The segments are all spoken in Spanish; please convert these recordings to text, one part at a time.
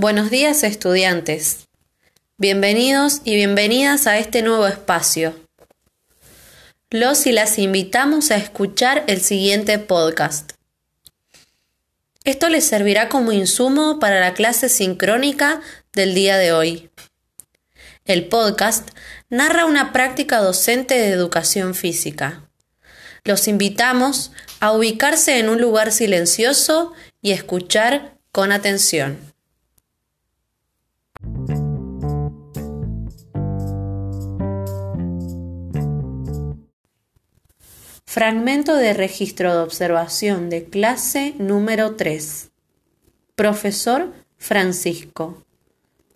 Buenos días estudiantes. Bienvenidos y bienvenidas a este nuevo espacio. Los y las invitamos a escuchar el siguiente podcast. Esto les servirá como insumo para la clase sincrónica del día de hoy. El podcast narra una práctica docente de educación física. Los invitamos a ubicarse en un lugar silencioso y escuchar con atención. Fragmento de registro de observación de clase número 3. Profesor Francisco.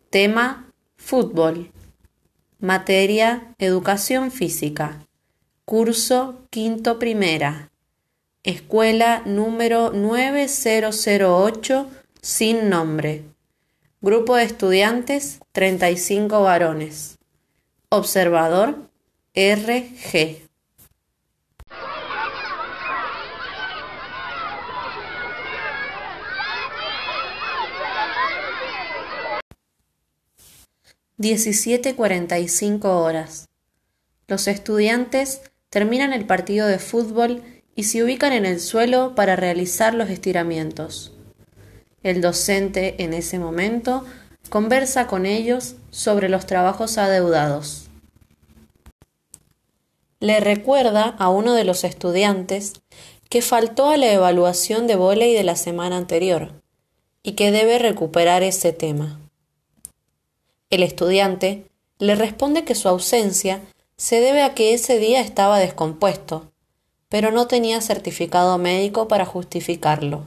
Tema Fútbol. Materia Educación Física. Curso quinto primera. Escuela número 9008 sin nombre. Grupo de estudiantes 35 varones. Observador RG. Diecisiete cuarenta y cinco horas. Los estudiantes terminan el partido de fútbol y se ubican en el suelo para realizar los estiramientos. El docente en ese momento conversa con ellos sobre los trabajos adeudados. Le recuerda a uno de los estudiantes que faltó a la evaluación de volei de la semana anterior y que debe recuperar ese tema. El estudiante le responde que su ausencia se debe a que ese día estaba descompuesto, pero no tenía certificado médico para justificarlo.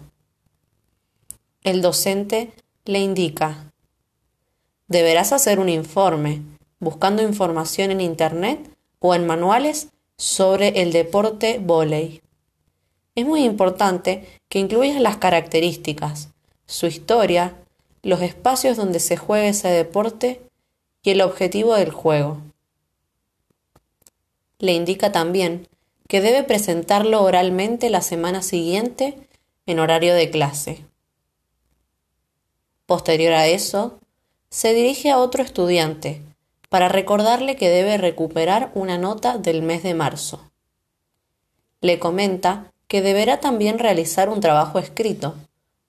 El docente le indica, deberás hacer un informe, buscando información en Internet o en manuales sobre el deporte vóley. Es muy importante que incluyas las características, su historia, los espacios donde se juega ese deporte y el objetivo del juego. Le indica también que debe presentarlo oralmente la semana siguiente en horario de clase. Posterior a eso, se dirige a otro estudiante para recordarle que debe recuperar una nota del mes de marzo. Le comenta que deberá también realizar un trabajo escrito,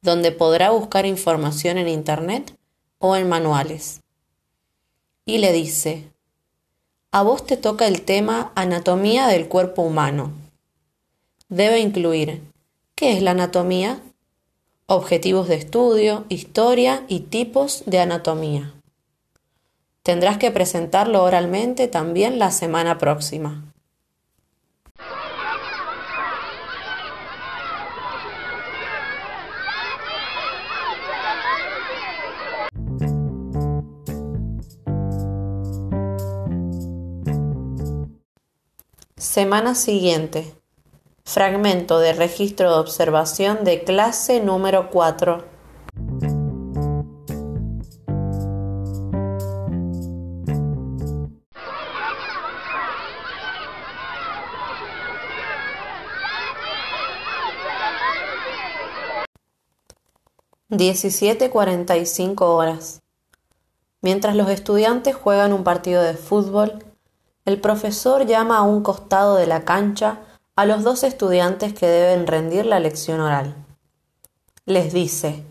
donde podrá buscar información en Internet o en manuales. Y le dice, a vos te toca el tema anatomía del cuerpo humano. Debe incluir, ¿qué es la anatomía? objetivos de estudio, historia y tipos de anatomía. Tendrás que presentarlo oralmente también la semana próxima. Semana siguiente. Fragmento de registro de observación de clase número 4. Diecisiete cuarenta y cinco horas. Mientras los estudiantes juegan un partido de fútbol, el profesor llama a un costado de la cancha a los dos estudiantes que deben rendir la lección oral. Les dice,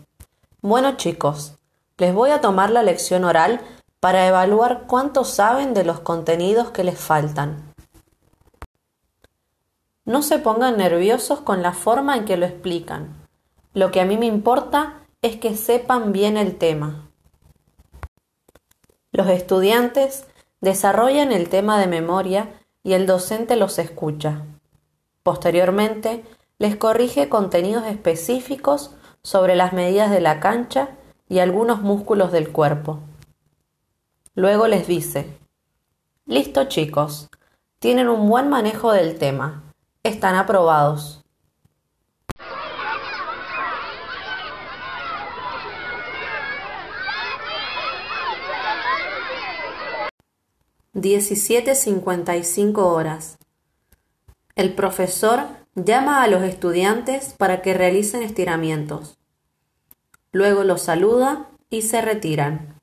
bueno chicos, les voy a tomar la lección oral para evaluar cuánto saben de los contenidos que les faltan. No se pongan nerviosos con la forma en que lo explican. Lo que a mí me importa es que sepan bien el tema. Los estudiantes desarrollan el tema de memoria y el docente los escucha. Posteriormente, les corrige contenidos específicos sobre las medidas de la cancha y algunos músculos del cuerpo. Luego les dice, Listo chicos, tienen un buen manejo del tema, están aprobados. Diecisiete cincuenta y cinco horas. El profesor llama a los estudiantes para que realicen estiramientos. Luego los saluda y se retiran.